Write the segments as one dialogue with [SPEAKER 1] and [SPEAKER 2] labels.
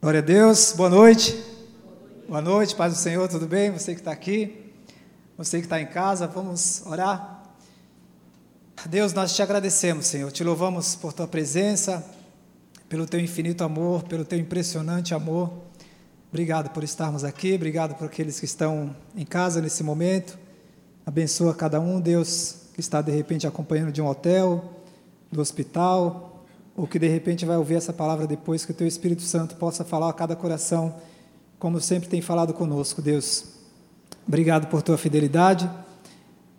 [SPEAKER 1] Glória a Deus, boa noite. Boa noite, paz do Senhor, tudo bem? Você que está aqui, você que está em casa, vamos orar. Deus, nós te agradecemos, Senhor, te louvamos por tua presença, pelo teu infinito amor, pelo teu impressionante amor. Obrigado por estarmos aqui, obrigado por aqueles que estão em casa nesse momento. Abençoa cada um, Deus, que está de repente acompanhando de um hotel, do hospital, ou que de repente vai ouvir essa palavra depois, que o Teu Espírito Santo possa falar a cada coração, como sempre tem falado conosco, Deus. Obrigado por Tua fidelidade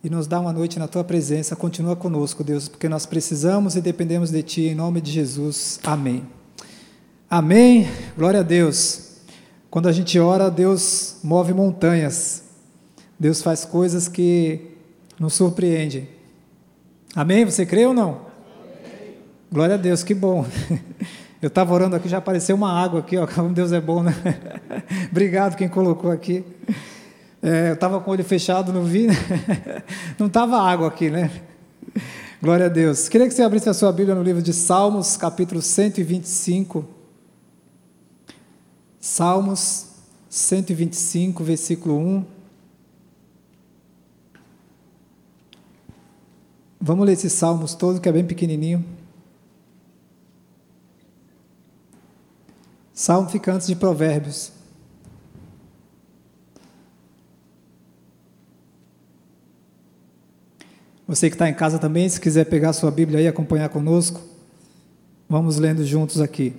[SPEAKER 1] e nos dá uma noite na Tua presença. Continua conosco, Deus, porque nós precisamos e dependemos de Ti, em nome de Jesus. Amém. Amém. Glória a Deus. Quando a gente ora, Deus move montanhas. Deus faz coisas que nos surpreendem. Amém? Você crê ou não? Glória a Deus, que bom. Eu estava orando aqui, já apareceu uma água aqui, ó, como Deus é bom, né? Obrigado quem colocou aqui. É, eu estava com o olho fechado, não vi. Não estava água aqui, né? Glória a Deus. Queria que você abrisse a sua Bíblia no livro de Salmos, capítulo 125. Salmos 125, versículo 1. Vamos ler esses salmos todos, que é bem pequenininho. Salmo fica antes de Provérbios. Você que está em casa também, se quiser pegar sua Bíblia e acompanhar conosco, vamos lendo juntos aqui.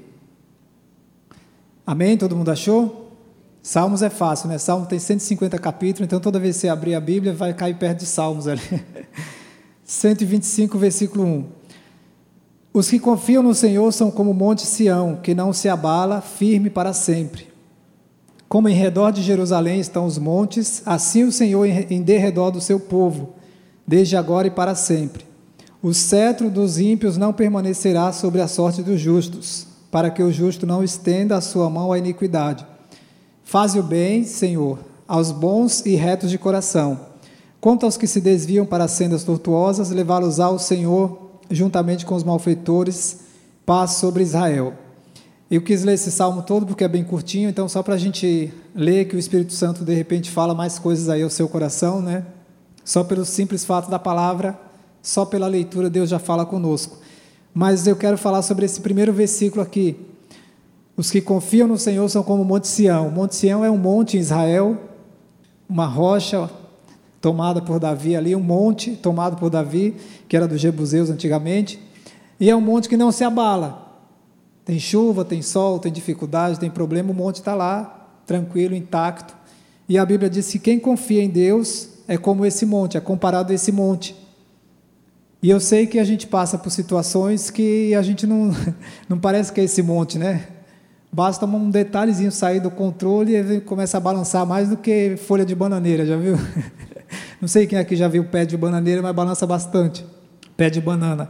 [SPEAKER 1] Amém? Todo mundo achou? Salmos é fácil, né? Salmo tem 150 capítulos, então toda vez que você abrir a Bíblia, vai cair perto de Salmos ali. 125, versículo 1. Os que confiam no Senhor são como o monte Sião, que não se abala, firme para sempre. Como em redor de Jerusalém estão os montes, assim o Senhor em derredor do seu povo, desde agora e para sempre. O cetro dos ímpios não permanecerá sobre a sorte dos justos, para que o justo não estenda a sua mão à iniquidade. Faze o bem, Senhor, aos bons e retos de coração. Quanto aos que se desviam para sendas tortuosas, levá-los ao Senhor juntamente com os malfeitores, paz sobre Israel. Eu quis ler esse salmo todo porque é bem curtinho, então só para a gente ler que o Espírito Santo de repente fala mais coisas aí ao seu coração, né? Só pelo simples fato da palavra, só pela leitura Deus já fala conosco. Mas eu quero falar sobre esse primeiro versículo aqui. Os que confiam no Senhor são como o Monte Sião. O Monte Sião é um monte em Israel, uma rocha tomada por Davi ali, um monte tomado por Davi, que era dos Jebuseus antigamente, e é um monte que não se abala. Tem chuva, tem sol, tem dificuldade, tem problema, o monte está lá, tranquilo, intacto. E a Bíblia diz que quem confia em Deus é como esse monte, é comparado a esse monte. E eu sei que a gente passa por situações que a gente não, não parece que é esse monte, né? Basta um detalhezinho sair do controle e começa a balançar mais do que folha de bananeira, já viu? Não sei quem aqui já viu pé de bananeira, mas balança bastante. Pé de banana.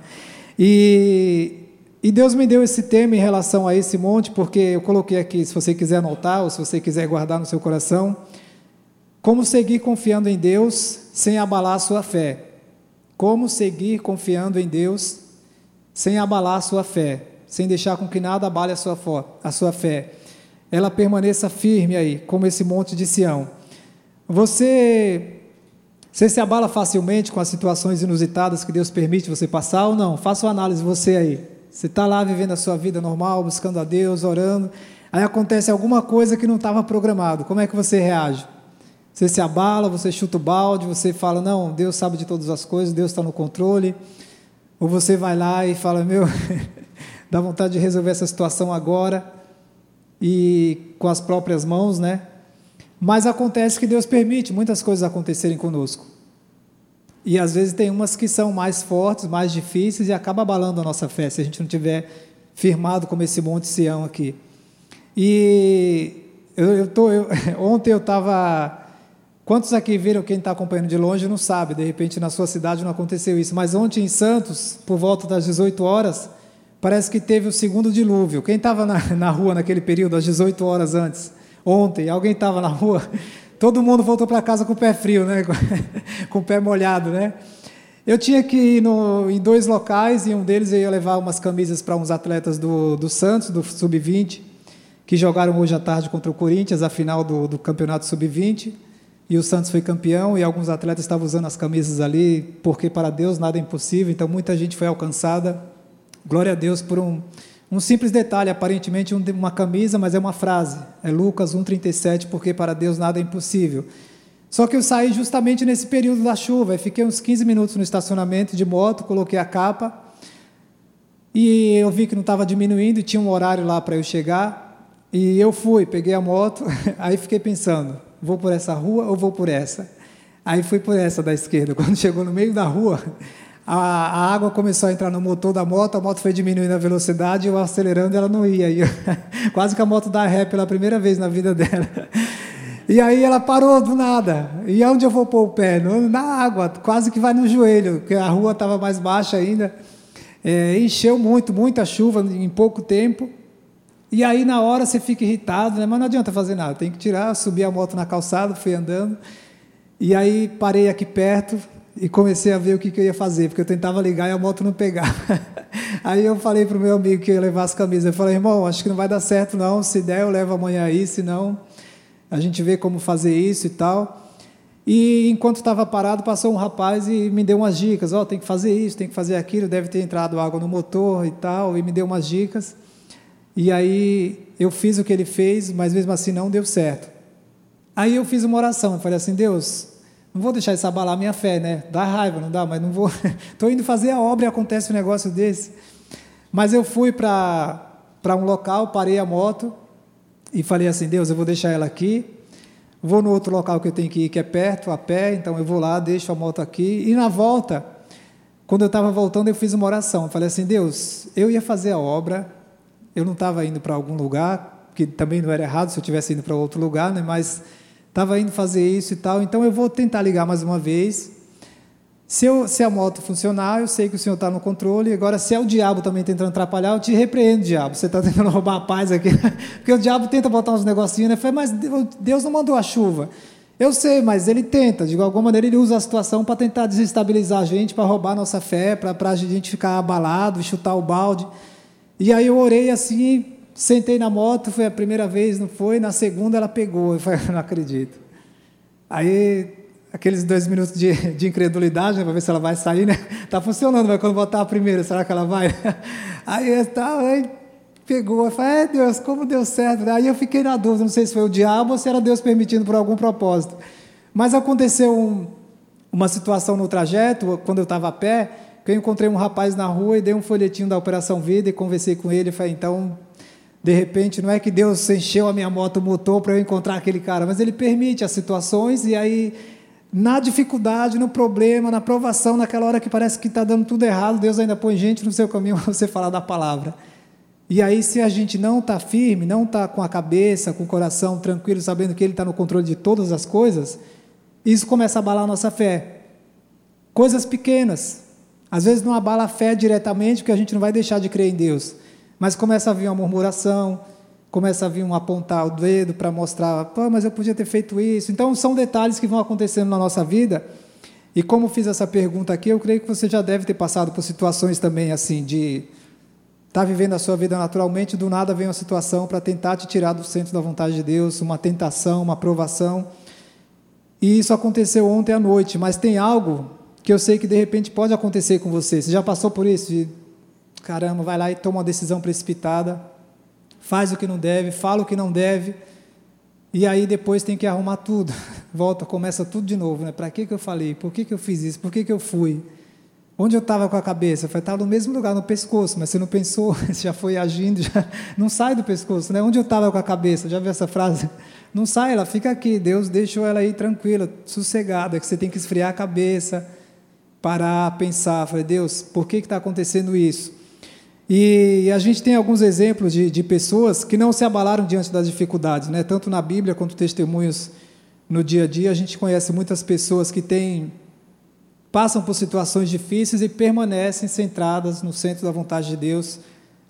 [SPEAKER 1] E, e Deus me deu esse tema em relação a esse monte, porque eu coloquei aqui, se você quiser anotar ou se você quiser guardar no seu coração, como seguir confiando em Deus sem abalar a sua fé. Como seguir confiando em Deus sem abalar a sua fé, sem deixar com que nada abale a sua, a sua fé. Ela permaneça firme aí, como esse monte de Sião. Você você se abala facilmente com as situações inusitadas que Deus permite você passar ou não? Faça uma análise você aí. Você está lá vivendo a sua vida normal, buscando a Deus, orando. Aí acontece alguma coisa que não estava programado. Como é que você reage? Você se abala, você chuta o balde, você fala, não, Deus sabe de todas as coisas, Deus está no controle. Ou você vai lá e fala, meu, dá vontade de resolver essa situação agora e com as próprias mãos, né? Mas acontece que Deus permite muitas coisas acontecerem conosco. E às vezes tem umas que são mais fortes, mais difíceis e acaba abalando a nossa fé se a gente não tiver firmado como esse monte Sião aqui. E eu, eu tô, eu, ontem eu estava. Quantos aqui viram, quem está acompanhando de longe não sabe, de repente na sua cidade não aconteceu isso, mas ontem em Santos, por volta das 18 horas, parece que teve o segundo dilúvio. Quem estava na, na rua naquele período, às 18 horas antes? Ontem, alguém estava na rua, todo mundo voltou para casa com o pé frio, né? com o pé molhado, né? Eu tinha que ir no, em dois locais, e um deles eu ia levar umas camisas para uns atletas do, do Santos, do Sub-20, que jogaram hoje à tarde contra o Corinthians, a final do, do Campeonato Sub-20, e o Santos foi campeão, e alguns atletas estavam usando as camisas ali, porque para Deus nada é impossível, então muita gente foi alcançada. Glória a Deus por um, um simples detalhe, aparentemente uma camisa, mas é uma frase. É Lucas 1,37, porque para Deus nada é impossível. Só que eu saí justamente nesse período da chuva, fiquei uns 15 minutos no estacionamento de moto, coloquei a capa, e eu vi que não estava diminuindo, e tinha um horário lá para eu chegar, e eu fui, peguei a moto, aí fiquei pensando, vou por essa rua ou vou por essa? Aí fui por essa da esquerda. Quando chegou no meio da rua, a, a, água começou a entrar no motor da moto, a moto foi diminuindo a velocidade, eu acelerando, ela não ia. Eu, quase que a moto dá ré pela primeira vez na vida dela. E aí ela parou do nada. E onde eu vou pôr o pé? Na água, quase que vai no joelho, porque a rua estava mais baixa ainda. É, encheu muito, muita chuva em pouco tempo. E aí na hora você fica irritado, né? mas não adianta fazer nada, tem que tirar, subir a moto na calçada, fui andando. E aí parei aqui perto, e comecei a ver o que, que, eu ia fazer, porque eu tentava ligar e a moto não pegava. aí eu falei para o meu amigo que ia levar as camisas, eu falei, irmão, acho que não vai dar certo não, se der eu levo amanhã aí, se não, a gente vê como fazer isso e tal. E enquanto estava parado, passou um rapaz e me deu umas dicas, ó, oh, tem que fazer isso, tem que fazer aquilo, deve ter entrado água no motor e tal, e me deu umas dicas. E aí eu fiz o que ele fez, mas mesmo assim não deu certo. Aí eu fiz uma oração, eu falei assim, Deus, não vou deixar isso abalar a minha fé, né? Dá raiva, não dá, mas não vou. Estou indo fazer a obra e acontece um negócio desse. Mas eu fui para um local, parei a moto e falei assim: Deus, eu vou deixar ela aqui. Vou no outro local que eu tenho que ir, que é perto, a pé, então eu vou lá, deixo a moto aqui. E na volta, quando eu estava voltando, eu fiz uma oração. Eu falei assim: Deus, eu ia fazer a obra, eu não estava indo para algum lugar, que também não era errado se eu tivesse indo para outro lugar, né? mas estava indo fazer isso e tal, então eu vou tentar ligar mais uma vez. Se, eu, se a moto funcionar, eu sei que o senhor está no controle. Agora, se é o diabo também tentando atrapalhar, eu te repreendo, diabo. Você está tentando roubar a paz aqui. Porque o diabo tenta botar uns negocinhos, né? Mas Deus não mandou a chuva. Eu sei, mas ele tenta. De alguma maneira, ele usa a situação para tentar desestabilizar a gente, para roubar a nossa fé, para a gente ficar abalado, chutar o balde. E aí eu orei assim, Sentei na moto, foi a primeira vez, não foi? Na segunda ela pegou. Eu falei, não acredito. Aí, aqueles dois minutos de, de incredulidade, né, para ver se ela vai sair, né? Tá funcionando, mas quando botar a primeira, será que ela vai? Aí, tá, aí pegou. Eu falei, é Deus, como deu certo? Aí eu fiquei na dúvida, não sei se foi o diabo ou se era Deus permitindo por algum propósito. Mas aconteceu um, uma situação no trajeto, quando eu estava a pé, que eu encontrei um rapaz na rua e dei um folhetinho da Operação Vida e conversei com ele. Falei, então de repente, não é que Deus encheu a minha moto motor para eu encontrar aquele cara, mas Ele permite as situações e aí, na dificuldade, no problema, na provação, naquela hora que parece que está dando tudo errado, Deus ainda põe gente no seu caminho para você falar da palavra. E aí, se a gente não está firme, não está com a cabeça, com o coração tranquilo, sabendo que Ele está no controle de todas as coisas, isso começa a abalar a nossa fé. Coisas pequenas. Às vezes não abala a fé diretamente, porque a gente não vai deixar de crer em Deus. Mas começa a vir uma murmuração, começa a vir um apontar o dedo para mostrar, Pô, mas eu podia ter feito isso. Então, são detalhes que vão acontecendo na nossa vida. E como fiz essa pergunta aqui, eu creio que você já deve ter passado por situações também assim, de estar tá vivendo a sua vida naturalmente, do nada vem uma situação para tentar te tirar do centro da vontade de Deus, uma tentação, uma provação. E isso aconteceu ontem à noite, mas tem algo que eu sei que de repente pode acontecer com você. Você já passou por isso? De caramba, vai lá e toma uma decisão precipitada, faz o que não deve, fala o que não deve, e aí depois tem que arrumar tudo. Volta, começa tudo de novo, né? Para que, que eu falei? Por que, que eu fiz isso? Por que, que eu fui? Onde eu estava com a cabeça? Foi estar no mesmo lugar, no pescoço, mas você não pensou, você já foi agindo, já não sai do pescoço, né? Onde eu estava com a cabeça? Já viu essa frase? Não sai, ela fica aqui. Deus deixou ela aí tranquila, sossegada, que você tem que esfriar a cabeça, parar, pensar. Falei, Deus, por que está acontecendo isso? E a gente tem alguns exemplos de, de, pessoas que não se abalaram diante das dificuldades, né? tanto na Bíblia quanto testemunhos no dia a dia. A gente conhece muitas pessoas que têm, passam por situações difíceis e permanecem centradas no centro da vontade de Deus,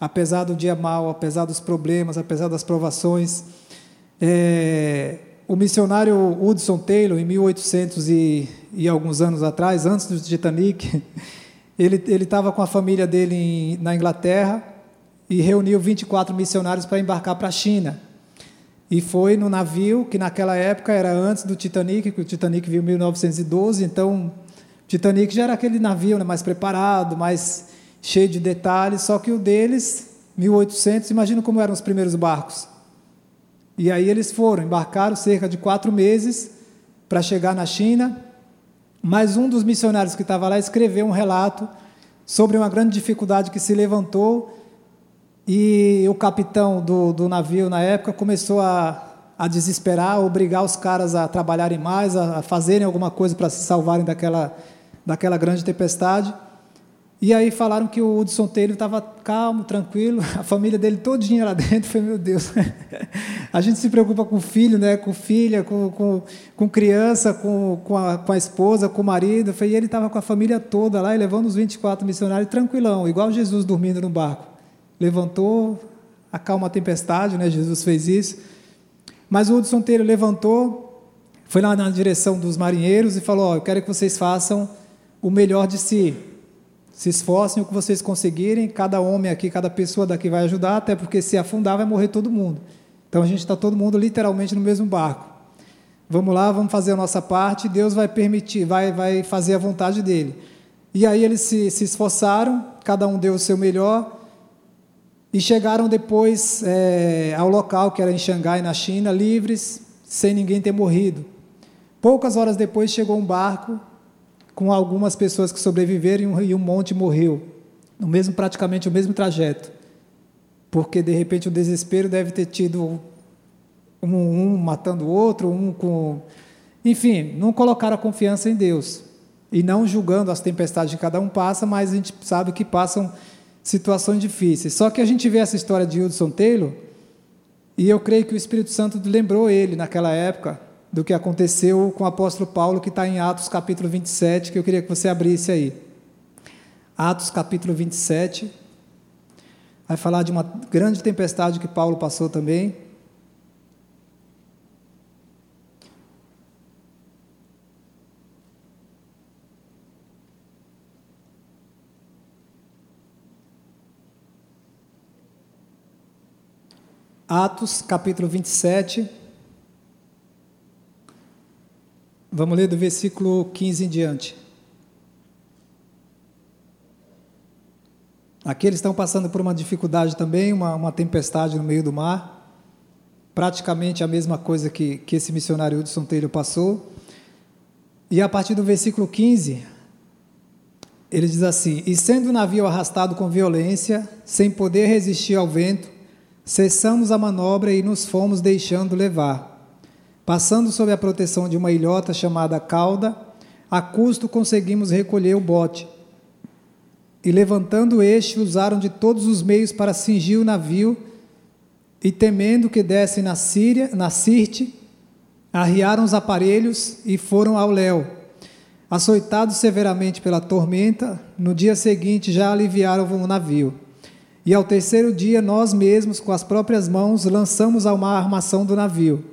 [SPEAKER 1] apesar do dia mal, apesar dos problemas, apesar das provações. É, o missionário Hudson Taylor, em 1800 e, e alguns anos atrás, antes do Titanic, Ele estava com a família dele em, na Inglaterra e reuniu 24 missionários para embarcar para a China. e foi no navio que naquela época era antes do Titanic, que o Titanic veio em 1912, então o Titanic já era aquele navio né, mais preparado, mais cheio de detalhes, só que o deles, 1800, imagina como eram os primeiros barcos. E aí eles foram, embarcaram cerca de quatro meses para chegar na China, mas um dos missionários que estava lá escreveu um relato sobre uma grande dificuldade que se levantou e o capitão do, do navio, na época, começou a, a desesperar, a obrigar os caras a trabalharem mais, a, a fazerem alguma coisa para se salvarem daquela, daquela grande tempestade. E aí falaram que o Hudson Taylor estava calmo, tranquilo, a família dele todinha lá dentro. Falei, meu Deus, a gente se preocupa com filho, né, com filha, com, com, com criança, com, com, a, com a esposa, com o marido. E ele estava com a família toda lá e levando os 24 missionários tranquilão, igual Jesus dormindo no barco levantou, acalma a tempestade, né? Jesus fez isso. Mas o Hudson Taylor levantou, foi lá na direção dos marinheiros e falou: oh, Eu quero que vocês façam o melhor de si. Se esforcem o que vocês conseguirem. Cada homem aqui, cada pessoa daqui vai ajudar, até porque se afundar vai morrer todo mundo. Então a gente está todo mundo literalmente no mesmo barco. Vamos lá, vamos fazer a nossa parte. Deus vai permitir, vai, vai fazer a vontade dele. E aí eles se, se esforçaram, cada um deu o seu melhor. E chegaram depois é, ao local, que era em Xangai, na China, livres, sem ninguém ter morrido. Poucas horas depois chegou um barco com algumas pessoas que sobreviveram e um, monte morreu. No mesmo, praticamente o mesmo trajeto. Porque de repente o desespero deve ter tido um, um matando o outro, um com. Enfim, não colocaram a confiança em Deus. E não julgando as tempestades que cada um passa, mas a gente sabe que passam situações difíceis. Só que a gente vê essa história de Hudson Taylor, e eu creio que o Espírito Santo lembrou ele naquela época do que aconteceu com o apóstolo Paulo, que está em Atos capítulo 27, que eu queria que você abrisse aí. Atos capítulo 27. Vai falar de uma grande tempestade que Paulo passou também. Atos, capítulo 27. Vamos ler do versículo 15 em diante. Aqui eles estão passando por uma dificuldade também, uma, uma tempestade no meio do mar. Praticamente a mesma coisa que, que esse missionário Hudson Taylor passou. E a partir do versículo 15, ele diz assim: E sendo o navio arrastado com violência, sem poder resistir ao vento, Cessamos a manobra e nos fomos deixando levar. Passando sob a proteção de uma ilhota chamada Cauda, a custo conseguimos recolher o bote. E levantando este, usaram de todos os meios para cingir o navio, e temendo que dessem na Síria, na Sirte, arriaram os aparelhos e foram ao léu. Açoitados severamente pela tormenta, no dia seguinte já aliviaram o navio. E ao terceiro dia, nós mesmos, com as próprias mãos, lançamos ao mar a armação do navio.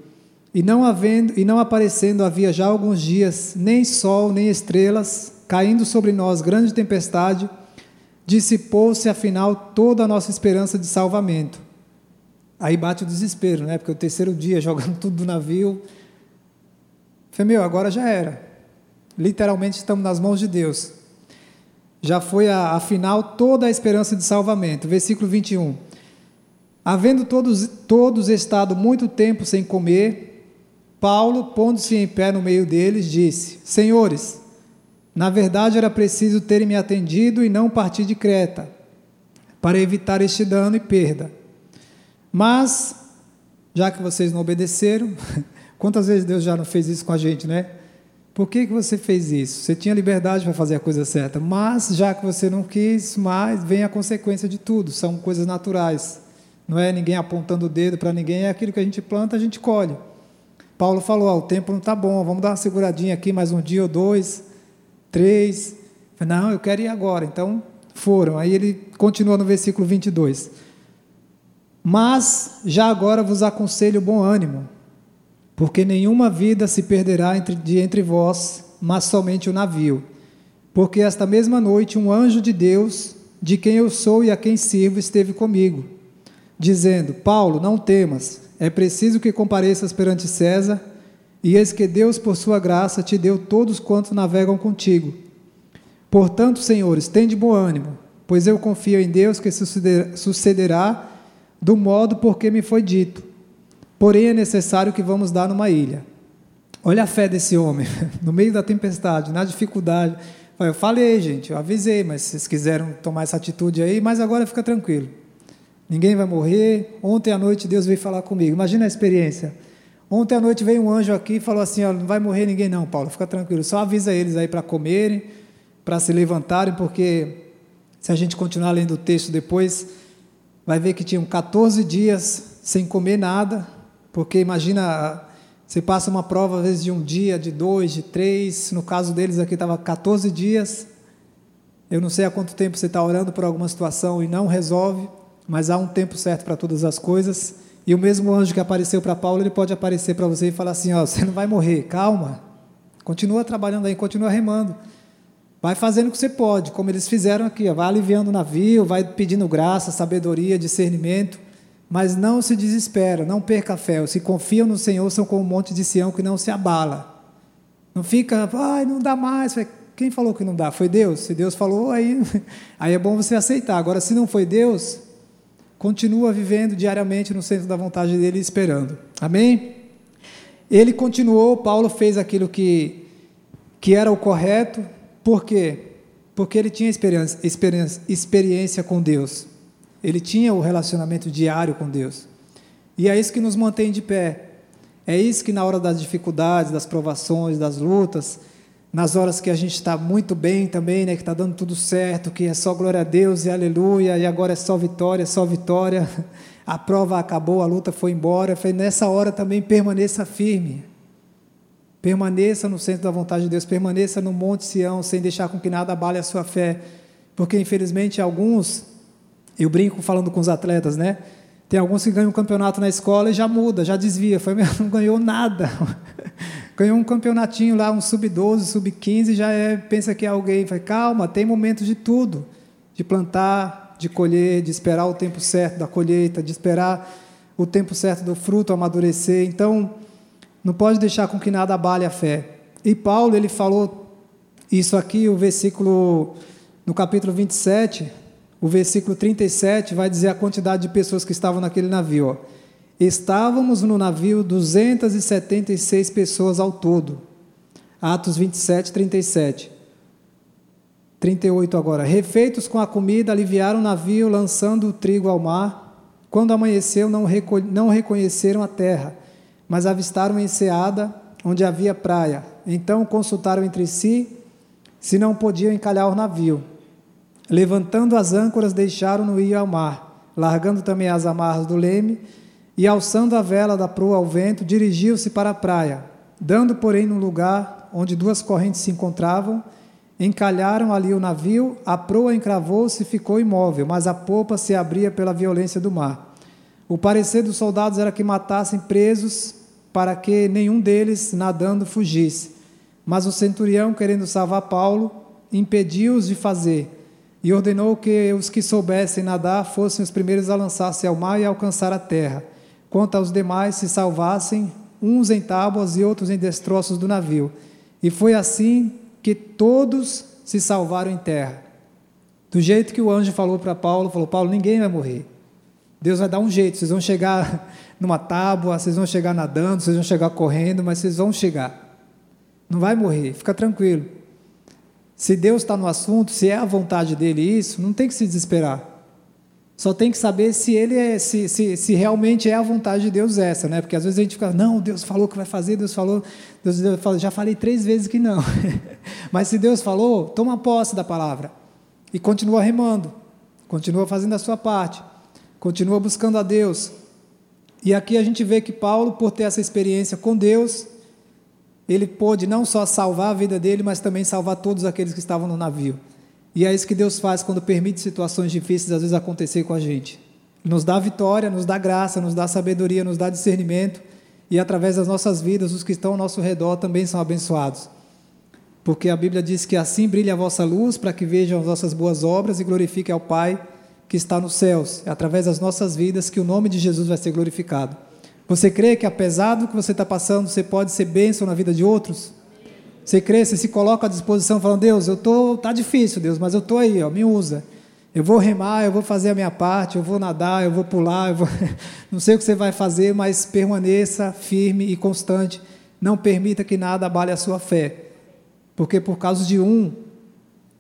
[SPEAKER 1] E não, havendo, e não aparecendo havia já alguns dias, nem sol, nem estrelas, caindo sobre nós grande tempestade, dissipou-se afinal toda a nossa esperança de salvamento. Aí bate o desespero, né? Porque o terceiro dia, jogando tudo do navio. Falei, meu, agora já era. Literalmente estamos nas mãos de Deus já foi afinal toda a esperança de salvamento. Versículo 21. Havendo todos, todos estado muito tempo sem comer, Paulo, pondo-se em pé no meio deles, disse: Senhores, na verdade era preciso terem me atendido e não partir de Creta, para evitar este dano e perda. Mas, já que vocês não obedeceram, quantas vezes Deus já não fez isso com a gente, né? Por que, que você fez isso? Você tinha liberdade para fazer a coisa certa, mas já que você não quis mais, vem a consequência de tudo. São coisas naturais. Não é ninguém apontando o dedo para ninguém, é aquilo que a gente planta, a gente colhe. Paulo falou: oh, o tempo não está bom, vamos dar uma seguradinha aqui mais um dia ou dois, três. Não, eu quero ir agora. Então foram. Aí ele continua no versículo 22. Mas já agora vos aconselho bom ânimo porque nenhuma vida se perderá entre, de entre vós, mas somente o navio. Porque esta mesma noite um anjo de Deus, de quem eu sou e a quem sirvo, esteve comigo, dizendo: Paulo, não temas, é preciso que compareças perante César, e eis que Deus, por sua graça, te deu todos quantos navegam contigo. Portanto, senhores, tende bom ânimo, pois eu confio em Deus que sucederá do modo porque me foi dito. Porém, é necessário que vamos dar numa ilha. Olha a fé desse homem, no meio da tempestade, na dificuldade. Eu falei, gente, eu avisei, mas vocês quiseram tomar essa atitude aí, mas agora fica tranquilo. Ninguém vai morrer. Ontem à noite Deus veio falar comigo. Imagina a experiência. Ontem à noite veio um anjo aqui e falou assim: ó, não vai morrer ninguém, não, Paulo, fica tranquilo. Só avisa eles aí para comerem, para se levantarem, porque se a gente continuar lendo o texto depois, vai ver que tinham 14 dias sem comer nada, porque imagina, você passa uma prova às vezes de um dia, de dois, de três, no caso deles aqui estava 14 dias. Eu não sei há quanto tempo você está orando por alguma situação e não resolve mas há um tempo certo para todas as coisas. E o mesmo anjo que apareceu para Paulo, ele pode aparecer para você e falar assim: ó, você não vai morrer, calma, continua trabalhando aí, continua remando. Vai fazendo o que você pode, como eles fizeram aqui, ó, vai aliviando o navio, vai pedindo graça, sabedoria, discernimento, mas não se desespera, não perca a fé. Os que confiam no Senhor são como um monte de Sião que não se abala. Não fica, ai, não dá mais. Quem falou que não dá? Foi Deus. Se Deus falou, aí, aí é bom você aceitar. Agora, se não foi Deus, continua vivendo diariamente no centro da vontade dele, esperando. Amém? Ele continuou, Paulo fez aquilo que, que era o correto, por quê? Porque ele tinha experiência, experiência, experiência com Deus, ele tinha o relacionamento diário com Deus, e é isso que nos mantém de pé, é isso que na hora das dificuldades, das provações, das lutas, nas horas que a gente está muito bem também, né, que está dando tudo certo, que é só glória a Deus e aleluia, e agora é só vitória, é só vitória, a prova acabou, a luta foi embora. Foi nessa hora também permaneça firme, permaneça no centro da vontade de Deus, permaneça no Monte Sião, sem deixar com que nada abale a sua fé, porque infelizmente alguns, eu brinco falando com os atletas, né? Tem alguns que ganham um campeonato na escola e já muda, já desvia, foi, não ganhou nada. Ganhou um campeonatinho lá, um sub-12, sub-15, já é, pensa que é alguém. Fala, calma, tem momentos de tudo: de plantar, de colher, de esperar o tempo certo da colheita, de esperar o tempo certo do fruto amadurecer. Então, não pode deixar com que nada abale a fé. E Paulo, ele falou isso aqui, o versículo, no capítulo 27, o versículo 37, vai dizer a quantidade de pessoas que estavam naquele navio. Ó. Estávamos no navio 276 pessoas ao todo. Atos 27, 37. 38 agora. Refeitos com a comida, aliviaram o navio, lançando o trigo ao mar. Quando amanheceu, não, não reconheceram a terra, mas avistaram uma enseada onde havia praia. Então consultaram entre si se não podiam encalhar o navio. Levantando as âncoras, deixaram-no ir ao mar, largando também as amarras do leme e, alçando a vela da proa ao vento, dirigiu-se para a praia. Dando, porém, no lugar onde duas correntes se encontravam, encalharam ali o navio, a proa encravou-se e ficou imóvel, mas a popa se abria pela violência do mar. O parecer dos soldados era que matassem presos para que nenhum deles, nadando, fugisse. Mas o centurião, querendo salvar Paulo, impediu-os de fazer e ordenou que os que soubessem nadar fossem os primeiros a lançar-se ao mar e alcançar a terra quanto aos demais se salvassem, uns em tábuas e outros em destroços do navio. E foi assim que todos se salvaram em terra. Do jeito que o anjo falou para Paulo, falou: Paulo, ninguém vai morrer. Deus vai dar um jeito, vocês vão chegar numa tábua, vocês vão chegar nadando, vocês vão chegar correndo, mas vocês vão chegar. Não vai morrer, fica tranquilo. Se Deus está no assunto, se é a vontade dele isso, não tem que se desesperar. Só tem que saber se ele é, se, se, se realmente é a vontade de Deus essa, né? Porque às vezes a gente fica, não, Deus falou que vai fazer, Deus falou, Deus, Deus falou, já falei três vezes que não. Mas se Deus falou, toma posse da palavra e continua remando, continua fazendo a sua parte, continua buscando a Deus. E aqui a gente vê que Paulo, por ter essa experiência com Deus, ele pôde não só salvar a vida dele, mas também salvar todos aqueles que estavam no navio. E é isso que Deus faz quando permite situações difíceis às vezes acontecer com a gente. Nos dá vitória, nos dá graça, nos dá sabedoria, nos dá discernimento, e através das nossas vidas, os que estão ao nosso redor também são abençoados. Porque a Bíblia diz que assim brilha a vossa luz para que vejam as nossas boas obras e glorifiquem ao Pai que está nos céus. É através das nossas vidas que o nome de Jesus vai ser glorificado. Você crê que apesar do que você está passando, você pode ser bênção na vida de outros? Você crê, você se coloca à disposição falando, Deus, eu tô, tá difícil, Deus, mas eu tô aí, ó, me usa. Eu vou remar, eu vou fazer a minha parte, eu vou nadar, eu vou pular, eu vou... não sei o que você vai fazer, mas permaneça firme e constante. Não permita que nada abale a sua fé. Porque por causa de um,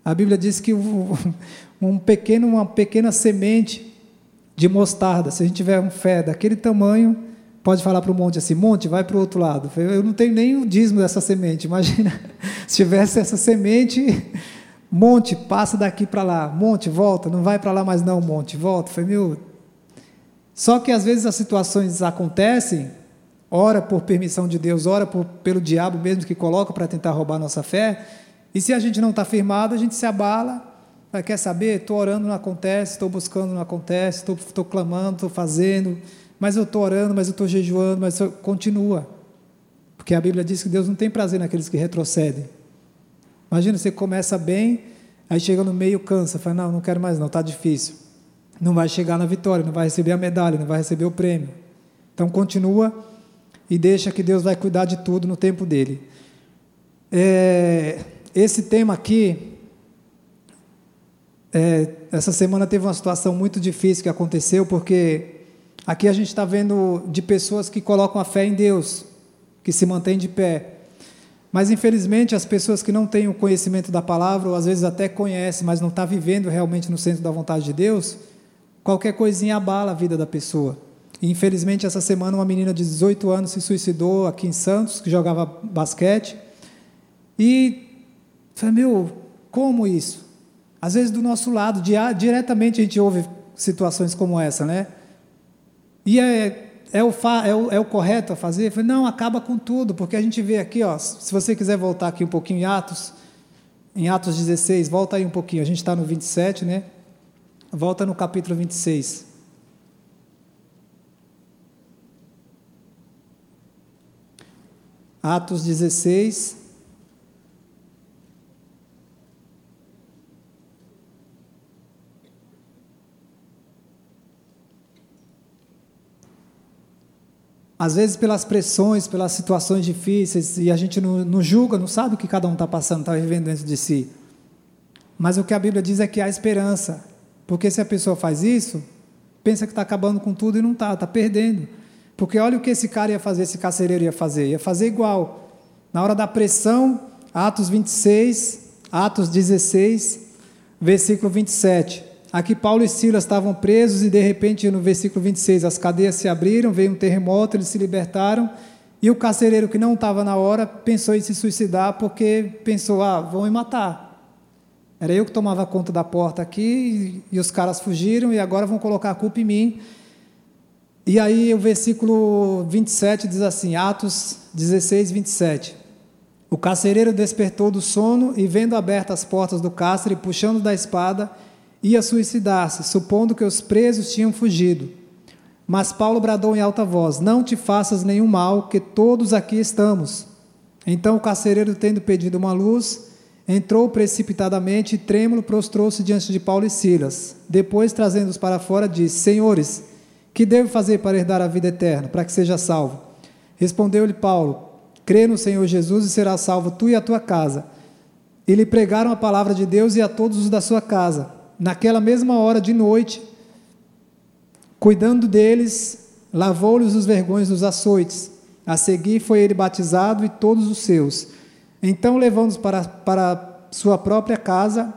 [SPEAKER 1] a Bíblia diz que um pequeno, uma pequena semente de mostarda, se a gente tiver um fé daquele tamanho, pode falar para o monte assim: monte, vai para o outro lado. Eu não tenho nem o dízimo dessa semente. Imagina se tivesse essa semente, monte, passa daqui para lá, monte, volta, não vai para lá mais não, monte, volta. Foi meu. Só que às vezes as situações acontecem, ora por permissão de Deus, ora por, pelo diabo mesmo que coloca para tentar roubar nossa fé. E se a gente não está firmado, a gente se abala. Quer saber? Estou orando, não acontece, estou buscando, não acontece, estou clamando, estou fazendo mas eu estou orando, mas eu estou jejuando, mas eu... continua. Porque a Bíblia diz que Deus não tem prazer naqueles que retrocedem. Imagina, você começa bem, aí chega no meio, cansa, fala, não, não quero mais não, está difícil. Não vai chegar na vitória, não vai receber a medalha, não vai receber o prêmio. Então continua e deixa que Deus vai cuidar de tudo no tempo dele. É, esse tema aqui, é, essa semana teve uma situação muito difícil que aconteceu, porque Aqui a gente está vendo de pessoas que colocam a fé em Deus, que se mantêm de pé. Mas infelizmente as pessoas que não têm o conhecimento da palavra, ou às vezes até conhecem, mas não está vivendo realmente no centro da vontade de Deus, qualquer coisinha abala a vida da pessoa. E infelizmente essa semana uma menina de 18 anos se suicidou aqui em Santos, que jogava basquete. E falei, meu, como isso? Às vezes do nosso lado, diretamente a gente ouve situações como essa, né? E é, é, o, é, o, é o correto a fazer? Eu falei, não, acaba com tudo, porque a gente vê aqui, ó, se você quiser voltar aqui um pouquinho em Atos, em Atos 16, volta aí um pouquinho, a gente está no 27, né? Volta no capítulo 26. Atos 16, às vezes pelas pressões, pelas situações difíceis, e a gente não, não julga, não sabe o que cada um está passando, está vivendo dentro de si. Mas o que a Bíblia diz é que há esperança, porque se a pessoa faz isso, pensa que está acabando com tudo e não está, está perdendo. Porque olha o que esse cara ia fazer, esse carcereiro ia fazer, ia fazer igual. Na hora da pressão, Atos 26, Atos 16, versículo 27. Aqui Paulo e Silas estavam presos e de repente no versículo 26 as cadeias se abriram, veio um terremoto, eles se libertaram e o carcereiro que não estava na hora pensou em se suicidar porque pensou, ah, vão me matar. Era eu que tomava conta da porta aqui e, e os caras fugiram e agora vão colocar a culpa em mim. E aí o versículo 27 diz assim, Atos 16, 27. O carcereiro despertou do sono e vendo abertas as portas do cárcere, puxando da espada, ia suicidar-se, supondo que os presos tinham fugido. Mas Paulo bradou em alta voz: Não te faças nenhum mal, que todos aqui estamos. Então o carcereiro, tendo pedido uma luz, entrou precipitadamente e trêmulo prostrou-se diante de Paulo e Silas. Depois, trazendo-os para fora, disse: Senhores, que devo fazer para herdar a vida eterna, para que seja salvo? Respondeu-lhe Paulo: Crê no Senhor Jesus e serás salvo tu e a tua casa. E lhe pregaram a palavra de Deus e a todos os da sua casa naquela mesma hora de noite, cuidando deles, lavou-lhes os vergões dos açoites. A seguir foi ele batizado e todos os seus. Então, levando-os para, para sua própria casa,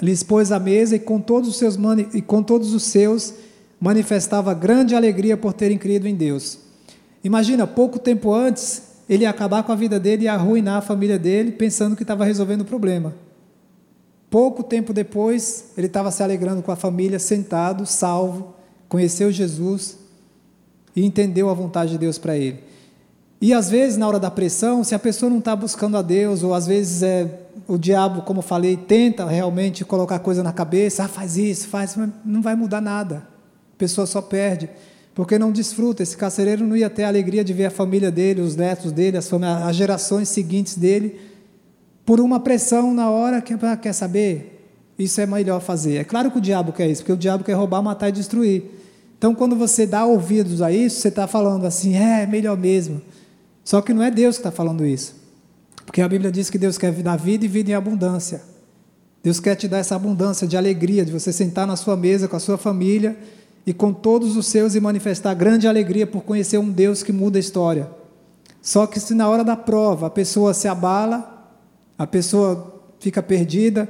[SPEAKER 1] lhes pôs a mesa e com todos os seus e com todos os seus manifestava grande alegria por terem crido em Deus. Imagina, pouco tempo antes, ele ia acabar com a vida dele e arruinar a família dele, pensando que estava resolvendo o problema. Pouco tempo depois, ele estava se alegrando com a família, sentado, salvo, conheceu Jesus e entendeu a vontade de Deus para ele. E às vezes, na hora da pressão, se a pessoa não está buscando a Deus, ou às vezes é, o diabo, como falei, tenta realmente colocar coisa na cabeça, ah, faz isso, faz, mas não vai mudar nada. A pessoa só perde, porque não desfruta. Esse carcereiro não ia ter a alegria de ver a família dele, os netos dele, as, as gerações seguintes dele por uma pressão na hora que quer saber, isso é melhor fazer. É claro que o diabo quer isso, porque o diabo quer roubar, matar e destruir. Então, quando você dá ouvidos a isso, você está falando assim, é melhor mesmo. Só que não é Deus que está falando isso. Porque a Bíblia diz que Deus quer dar vida e vida em abundância. Deus quer te dar essa abundância de alegria, de você sentar na sua mesa com a sua família e com todos os seus e manifestar grande alegria por conhecer um Deus que muda a história. Só que se na hora da prova a pessoa se abala, a pessoa fica perdida,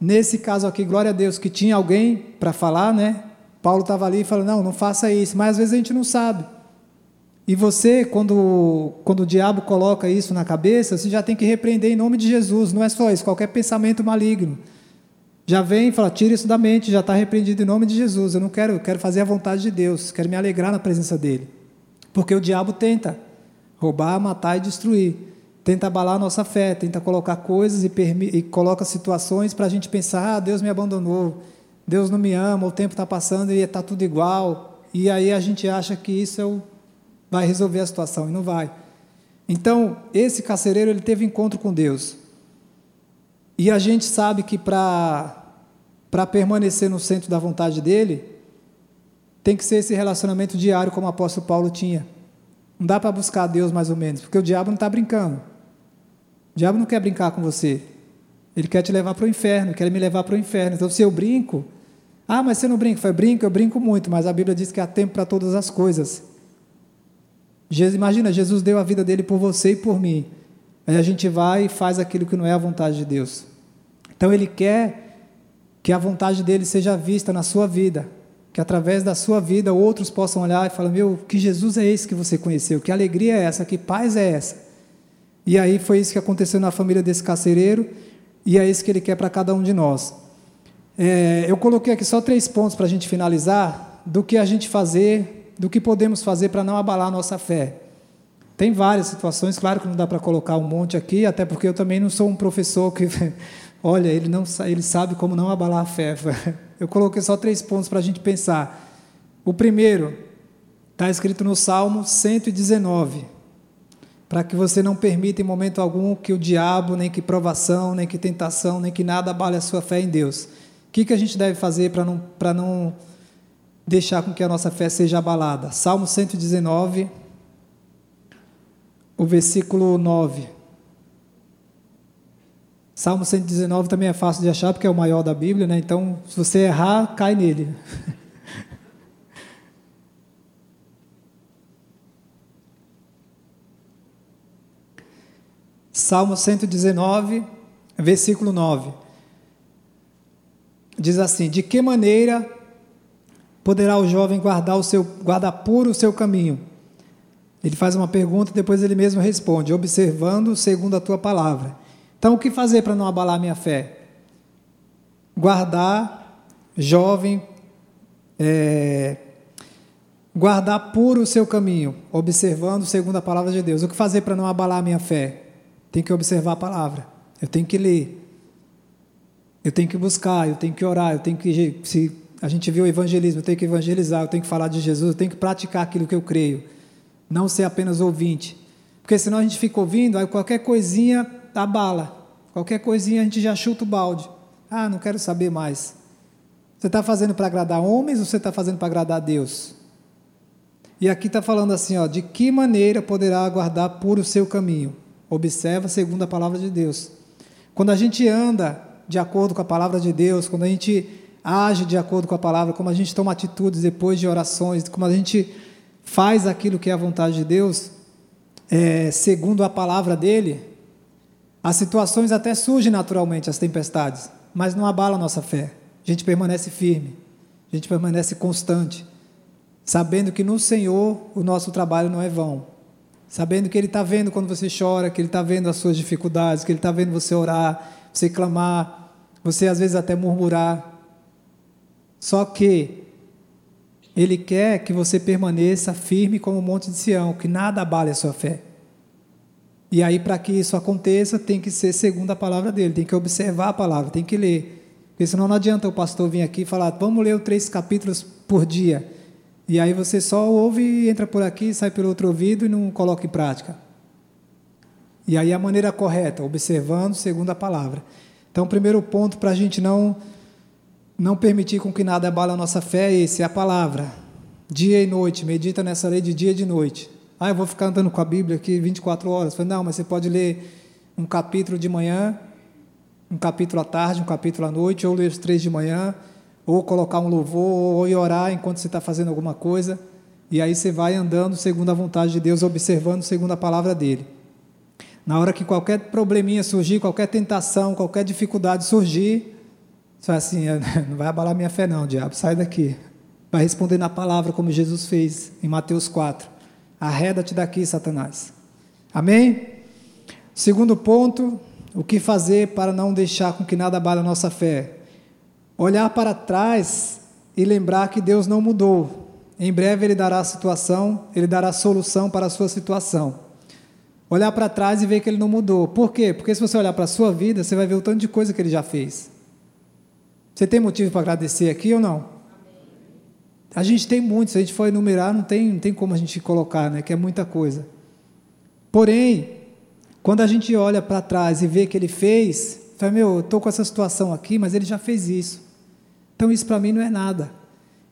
[SPEAKER 1] nesse caso aqui, glória a Deus, que tinha alguém para falar, né? Paulo estava ali e falou: não, não faça isso, mas às vezes a gente não sabe. E você, quando, quando o diabo coloca isso na cabeça, você já tem que repreender em nome de Jesus, não é só isso, qualquer pensamento maligno. Já vem e fala, tira isso da mente, já está repreendido em nome de Jesus. Eu não quero, eu quero fazer a vontade de Deus, quero me alegrar na presença dele. Porque o diabo tenta roubar, matar e destruir. Tenta abalar a nossa fé, tenta colocar coisas e, e coloca situações para a gente pensar: ah, Deus me abandonou, Deus não me ama, o tempo está passando e está tudo igual. E aí a gente acha que isso é o, vai resolver a situação e não vai. Então, esse carcereiro ele teve encontro com Deus. E a gente sabe que para para permanecer no centro da vontade dele, tem que ser esse relacionamento diário como o apóstolo Paulo tinha. Não dá para buscar Deus mais ou menos, porque o diabo não está brincando. O diabo não quer brincar com você. Ele quer te levar para o inferno, quer me levar para o inferno. Então, se eu brinco, ah, mas você não brinca? Foi brinco, eu brinco muito, mas a Bíblia diz que há tempo para todas as coisas. Imagina, Jesus deu a vida dele por você e por mim. Aí a gente vai e faz aquilo que não é a vontade de Deus. Então ele quer que a vontade dele seja vista na sua vida, que através da sua vida outros possam olhar e falar: Meu, que Jesus é esse que você conheceu? Que alegria é essa? Que paz é essa? E aí foi isso que aconteceu na família desse carcereiro, e é isso que ele quer para cada um de nós. É, eu coloquei aqui só três pontos para a gente finalizar do que a gente fazer, do que podemos fazer para não abalar a nossa fé. Tem várias situações, claro que não dá para colocar um monte aqui, até porque eu também não sou um professor que, olha, ele não ele sabe como não abalar a fé. Eu coloquei só três pontos para a gente pensar. O primeiro está escrito no Salmo 119, para que você não permita em momento algum que o diabo, nem que provação, nem que tentação, nem que nada abale a sua fé em Deus. O que, que a gente deve fazer para não, para não deixar com que a nossa fé seja abalada? Salmo 119, o versículo 9. Salmo 119 também é fácil de achar, porque é o maior da Bíblia, né? Então, se você errar, cai nele. Salmo 119, versículo 9. Diz assim: De que maneira poderá o jovem guardar o seu guardar puro o seu caminho? Ele faz uma pergunta e depois ele mesmo responde, observando segundo a tua palavra. Então, o que fazer para não abalar minha fé? Guardar, jovem, é, guardar puro o seu caminho, observando segundo a palavra de Deus. O que fazer para não abalar minha fé? Tem que observar a palavra. Eu tenho que ler. Eu tenho que buscar, eu tenho que orar, eu tenho que se a gente vê o evangelismo, eu tenho que evangelizar, eu tenho que falar de Jesus, eu tenho que praticar aquilo que eu creio não ser apenas ouvinte. Porque senão a gente fica ouvindo, aí qualquer coisinha abala, qualquer coisinha a gente já chuta o balde. Ah, não quero saber mais. Você está fazendo para agradar homens ou você está fazendo para agradar Deus? E aqui está falando assim, ó, de que maneira poderá guardar puro o seu caminho? Observa segundo a palavra de Deus. Quando a gente anda de acordo com a palavra de Deus, quando a gente age de acordo com a palavra, como a gente toma atitudes depois de orações, como a gente faz aquilo que é a vontade de Deus, é, segundo a palavra dele, as situações até surgem naturalmente, as tempestades, mas não abala a nossa fé. A gente permanece firme, a gente permanece constante, sabendo que no Senhor o nosso trabalho não é vão, sabendo que Ele está vendo quando você chora, que Ele está vendo as suas dificuldades, que Ele está vendo você orar, você clamar, você às vezes até murmurar. Só que ele quer que você permaneça firme como o monte de Sião, que nada abale a sua fé. E aí, para que isso aconteça, tem que ser segundo a palavra dele, tem que observar a palavra, tem que ler. Porque senão não adianta o pastor vir aqui e falar, vamos ler os três capítulos por dia. E aí você só ouve, entra por aqui, sai pelo outro ouvido e não coloca em prática. E aí a maneira correta, observando segundo a palavra. Então, o primeiro ponto para a gente não não permitir com que nada abale a nossa fé é esse, é a palavra. dia e noite, medita nessa lei de dia e de noite. Ah, eu vou ficar andando com a Bíblia aqui 24 horas. Não, mas você pode ler um capítulo de manhã, um capítulo à tarde, um capítulo à noite, ou ler os três de manhã, ou colocar um louvor, ou ir orar enquanto você está fazendo alguma coisa. E aí você vai andando segundo a vontade de Deus, observando segundo a palavra dele. Na hora que qualquer probleminha surgir, qualquer tentação, qualquer dificuldade surgir, você vai assim, não vai abalar minha fé não, diabo, sai daqui. Vai responder na palavra como Jesus fez em Mateus 4. Arreda-te daqui, Satanás. Amém? Segundo ponto, o que fazer para não deixar com que nada abale a nossa fé? Olhar para trás e lembrar que Deus não mudou. Em breve Ele dará a situação, Ele dará a solução para a sua situação. Olhar para trás e ver que Ele não mudou. Por quê? Porque se você olhar para a sua vida, você vai ver o tanto de coisa que Ele já fez. Você tem motivo para agradecer aqui ou não? A gente tem muito, se a gente for enumerar, não tem, não tem como a gente colocar, né? Que é muita coisa. Porém, quando a gente olha para trás e vê que ele fez, fala, meu, eu estou com essa situação aqui, mas ele já fez isso. Então isso para mim não é nada.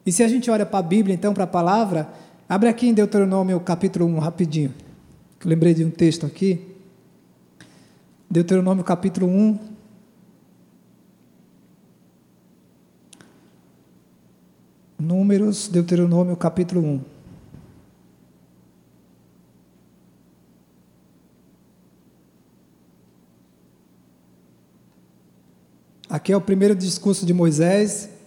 [SPEAKER 1] E se a gente olha para a Bíblia, então, para a palavra, abre aqui em Deuteronômio capítulo 1, rapidinho. Eu lembrei de um texto aqui. Deuteronômio capítulo 1, Números, Deuteronômio capítulo 1. Aqui é o primeiro discurso de Moisés.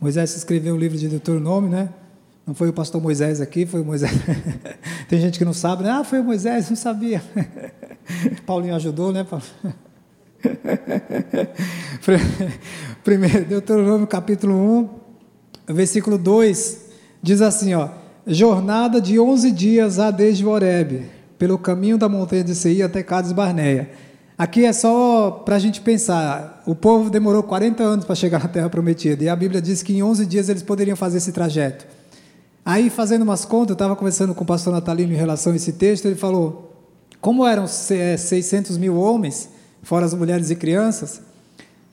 [SPEAKER 1] Moisés escreveu o livro de Deuteronômio, né? Não foi o pastor Moisés aqui, foi o Moisés. Tem gente que não sabe, né? Ah, foi o Moisés, não sabia. Paulinho ajudou, né? Primeiro, Deuteronômio capítulo 1, versículo 2 diz assim, ó: Jornada de 11 dias há desde Horebe, pelo caminho da montanha de Seir até Cades Barneia. Aqui é só para a gente pensar. O povo demorou 40 anos para chegar na Terra Prometida, e a Bíblia diz que em 11 dias eles poderiam fazer esse trajeto. Aí, fazendo umas contas, eu estava conversando com o pastor Natalino em relação a esse texto, ele falou: como eram 600 mil homens, fora as mulheres e crianças,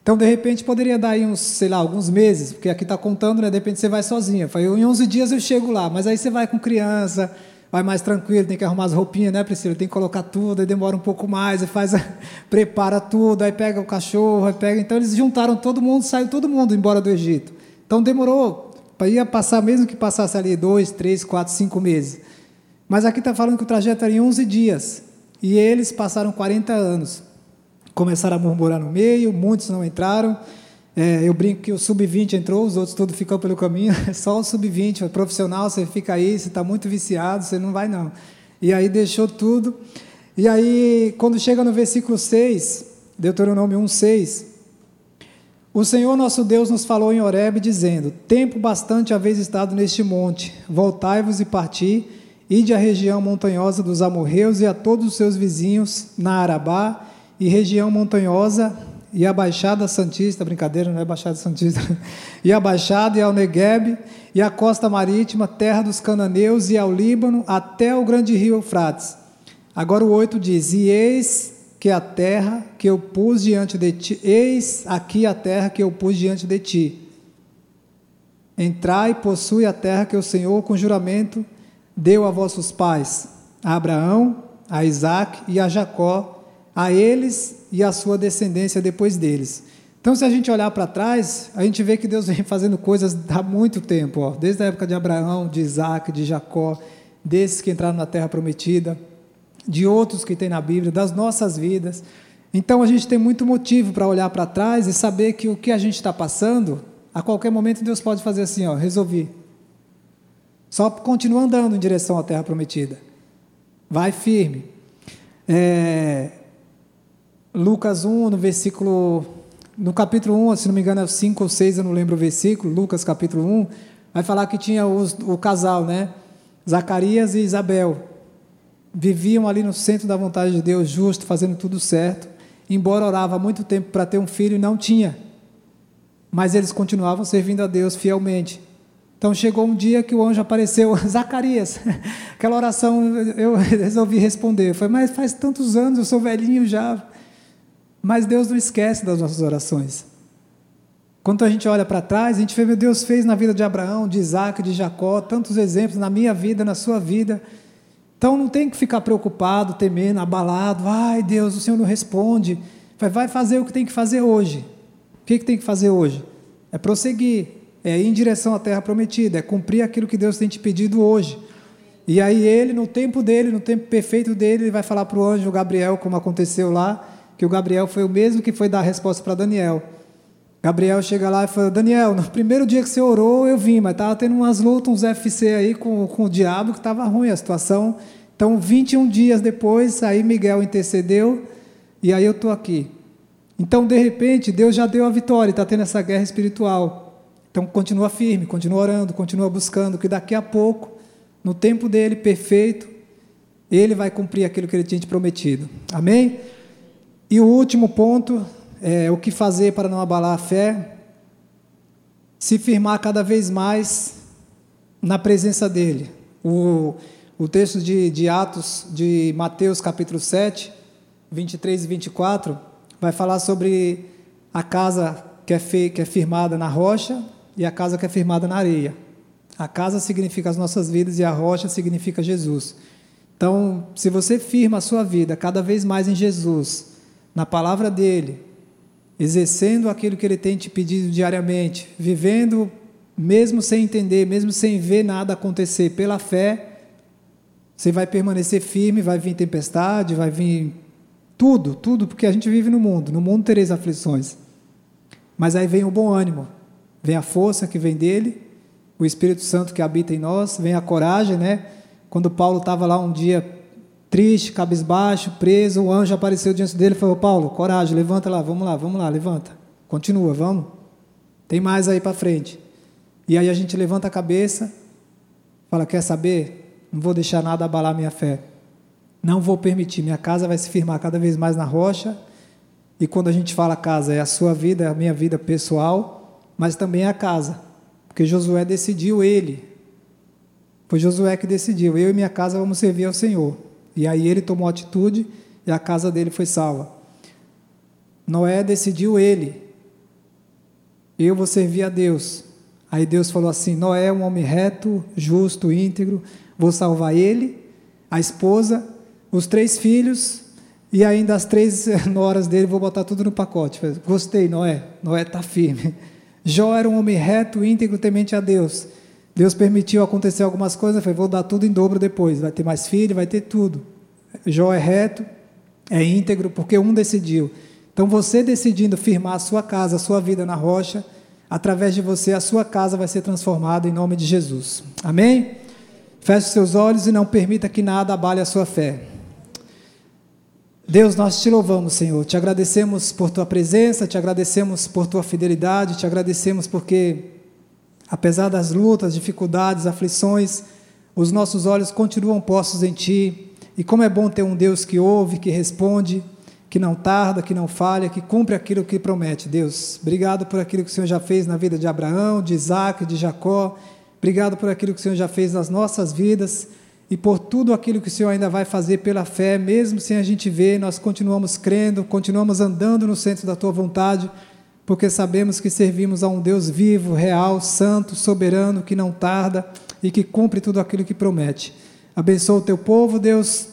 [SPEAKER 1] então, de repente, poderia dar aí uns, sei lá, alguns meses, porque aqui está contando, né? De repente você vai sozinha. Falei, em 11 dias eu chego lá, mas aí você vai com criança, vai mais tranquilo, tem que arrumar as roupinhas, né, Priscila? Tem que colocar tudo, aí demora um pouco mais, aí faz, prepara tudo, aí pega o cachorro, aí pega. Então, eles juntaram todo mundo, saiu todo mundo embora do Egito. Então, demorou, ia passar, mesmo que passasse ali dois, três, quatro, cinco meses. Mas aqui está falando que o trajeto era em 11 dias, e eles passaram 40 anos começaram a murmurar no meio, muitos não entraram. É, eu brinco que o sub-20 entrou, os outros todos ficam pelo caminho, só o sub-20, o profissional, você fica aí, você está muito viciado, você não vai não. E aí deixou tudo. E aí, quando chega no versículo 6, Deuteronômio 1, 6, o Senhor nosso Deus nos falou em Horebe, dizendo: Tempo bastante haveis estado neste monte, voltai-vos e parti, ide à região montanhosa dos amorreus e a todos os seus vizinhos, na Arabá, e região montanhosa e a Baixada Santista, brincadeira, não é Baixada Santista, e a Baixada e ao Negueb, e a costa marítima, terra dos cananeus e ao Líbano, até o grande rio Eufrates. Agora o 8 diz: E eis que a terra que eu pus diante de ti, eis aqui a terra que eu pus diante de ti. Entrai e possui a terra que o Senhor, com juramento, deu a vossos pais, a Abraão, a Isaac e a Jacó, a eles e a sua descendência depois deles. Então, se a gente olhar para trás, a gente vê que Deus vem fazendo coisas há muito tempo, ó, desde a época de Abraão, de Isaac, de Jacó, desses que entraram na terra prometida, de outros que tem na Bíblia, das nossas vidas. Então, a gente tem muito motivo para olhar para trás e saber que o que a gente está passando, a qualquer momento Deus pode fazer assim, ó, resolvi. Só continua andando em direção à terra prometida. Vai firme. É, Lucas 1, no versículo. No capítulo 1, se não me engano é 5 ou 6, eu não lembro o versículo, Lucas capítulo 1, vai falar que tinha os, o casal, né? Zacarias e Isabel. Viviam ali no centro da vontade de Deus, justo, fazendo tudo certo. Embora orava muito tempo para ter um filho e não tinha. Mas eles continuavam servindo a Deus fielmente. Então chegou um dia que o anjo apareceu, Zacarias, aquela oração eu resolvi responder. Falei, mas faz tantos anos, eu sou velhinho já, mas Deus não esquece das nossas orações. Quando a gente olha para trás, a gente vê, meu Deus fez na vida de Abraão, de Isaac, de Jacó, tantos exemplos na minha vida, na sua vida. Então não tem que ficar preocupado, temendo, abalado. Ai, Deus, o Senhor não responde. Vai fazer o que tem que fazer hoje. O que, que tem que fazer hoje? É prosseguir, é ir em direção à terra prometida, é cumprir aquilo que Deus tem te pedido hoje. E aí ele, no tempo dele, no tempo perfeito dele, ele vai falar para o anjo Gabriel, como aconteceu lá, que o Gabriel foi o mesmo que foi dar a resposta para Daniel. Gabriel chega lá e fala: Daniel, no primeiro dia que você orou, eu vim, mas estava tendo umas lutas, uns FC aí com, com o diabo que estava ruim a situação. Então, 21 dias depois, aí Miguel intercedeu e aí eu estou aqui. Então, de repente, Deus já deu a vitória, está tendo essa guerra espiritual. Então, continua firme, continua orando, continua buscando, que daqui a pouco, no tempo dele perfeito, ele vai cumprir aquilo que ele tinha te prometido. Amém? E o último ponto é, o que fazer para não abalar a fé, se firmar cada vez mais na presença dEle. O, o texto de, de Atos, de Mateus capítulo 7, 23 e 24, vai falar sobre a casa que é, fe, que é firmada na rocha e a casa que é firmada na areia. A casa significa as nossas vidas e a rocha significa Jesus. Então, se você firma a sua vida cada vez mais em Jesus, na palavra dele, exercendo aquilo que Ele tem te pedido diariamente, vivendo mesmo sem entender, mesmo sem ver nada acontecer, pela fé, você vai permanecer firme, vai vir tempestade, vai vir tudo, tudo, porque a gente vive no mundo, no mundo tereis aflições. Mas aí vem o bom ânimo, vem a força que vem dele, o Espírito Santo que habita em nós, vem a coragem, né? Quando Paulo estava lá um dia triste, cabisbaixo, preso, o anjo apareceu diante dele e falou: Paulo, coragem, levanta lá, vamos lá, vamos lá, levanta. Continua, vamos. Tem mais aí para frente. E aí a gente levanta a cabeça, fala: Quer saber? Não vou deixar nada abalar minha fé. Não vou permitir. Minha casa vai se firmar cada vez mais na rocha. E quando a gente fala casa, é a sua vida, é a minha vida pessoal, mas também é a casa. Porque Josué decidiu ele. Foi Josué que decidiu. Eu e minha casa vamos servir ao Senhor. E aí ele tomou atitude e a casa dele foi salva. Noé decidiu ele. Eu vou servir a Deus. Aí Deus falou assim: Noé é um homem reto, justo, íntegro. Vou salvar ele, a esposa, os três filhos e ainda as três noras dele. Vou botar tudo no pacote. Gostei, Noé. Noé está firme. Jó era um homem reto, íntegro, temente a Deus. Deus permitiu acontecer algumas coisas, foi, vou dar tudo em dobro depois, vai ter mais filho, vai ter tudo. Jó é reto, é íntegro, porque um decidiu. Então você decidindo firmar a sua casa, a sua vida na rocha, através de você a sua casa vai ser transformada em nome de Jesus. Amém? Feche seus olhos e não permita que nada abale a sua fé. Deus, nós te louvamos, Senhor. Te agradecemos por tua presença, te agradecemos por tua fidelidade, te agradecemos porque Apesar das lutas, dificuldades, aflições, os nossos olhos continuam postos em Ti. E como é bom ter um Deus que ouve, que responde, que não tarda, que não falha, que cumpre aquilo que promete. Deus, obrigado por aquilo que o Senhor já fez na vida de Abraão, de Isaac, de Jacó. Obrigado por aquilo que o Senhor já fez nas nossas vidas e por tudo aquilo que o Senhor ainda vai fazer pela fé, mesmo sem a gente ver, nós continuamos crendo, continuamos andando no centro da Tua vontade porque sabemos que servimos a um Deus vivo, real, santo, soberano, que não tarda e que cumpre tudo aquilo que promete. Abençoa o teu povo, Deus.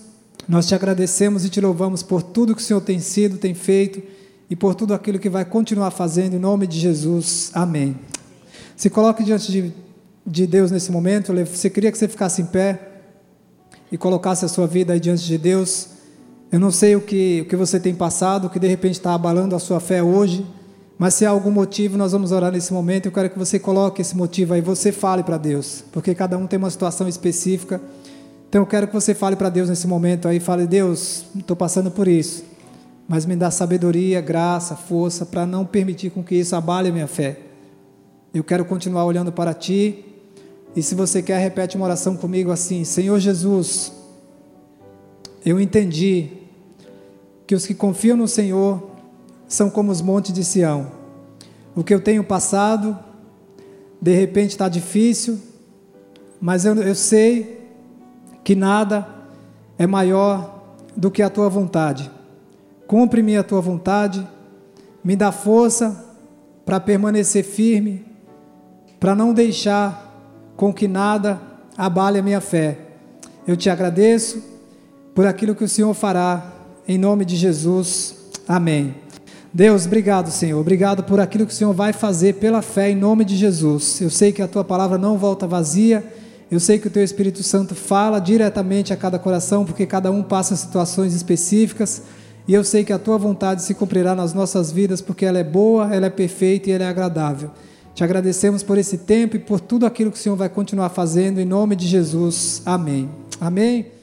[SPEAKER 1] Nós te agradecemos e te louvamos por tudo que o Senhor tem sido, tem feito e por tudo aquilo que vai continuar fazendo, em nome de Jesus. Amém. Se coloque diante de, de Deus nesse momento. Você queria que você ficasse em pé e colocasse a sua vida aí diante de Deus. Eu não sei o que, o que você tem passado, o que de repente está abalando a sua fé hoje. Mas se há algum motivo, nós vamos orar nesse momento. Eu quero que você coloque esse motivo aí, você fale para Deus, porque cada um tem uma situação específica. Então eu quero que você fale para Deus nesse momento aí, fale: Deus, estou passando por isso, mas me dá sabedoria, graça, força para não permitir com que isso abale a minha fé. Eu quero continuar olhando para Ti. E se você quer, repete uma oração comigo assim: Senhor Jesus, eu entendi que os que confiam no Senhor são como os montes de Sião. O que eu tenho passado, de repente está difícil, mas eu, eu sei que nada é maior do que a tua vontade. Cumpre-me a tua vontade, me dá força para permanecer firme, para não deixar com que nada abale a minha fé. Eu te agradeço por aquilo que o Senhor fará, em nome de Jesus. Amém. Deus, obrigado, Senhor. Obrigado por aquilo que o Senhor vai fazer pela fé, em nome de Jesus. Eu sei que a tua palavra não volta vazia. Eu sei que o teu Espírito Santo fala diretamente a cada coração, porque cada um passa situações específicas. E eu sei que a tua vontade se cumprirá nas nossas vidas, porque ela é boa, ela é perfeita e ela é agradável. Te agradecemos por esse tempo e por tudo aquilo que o Senhor vai continuar fazendo, em nome de Jesus. Amém. Amém.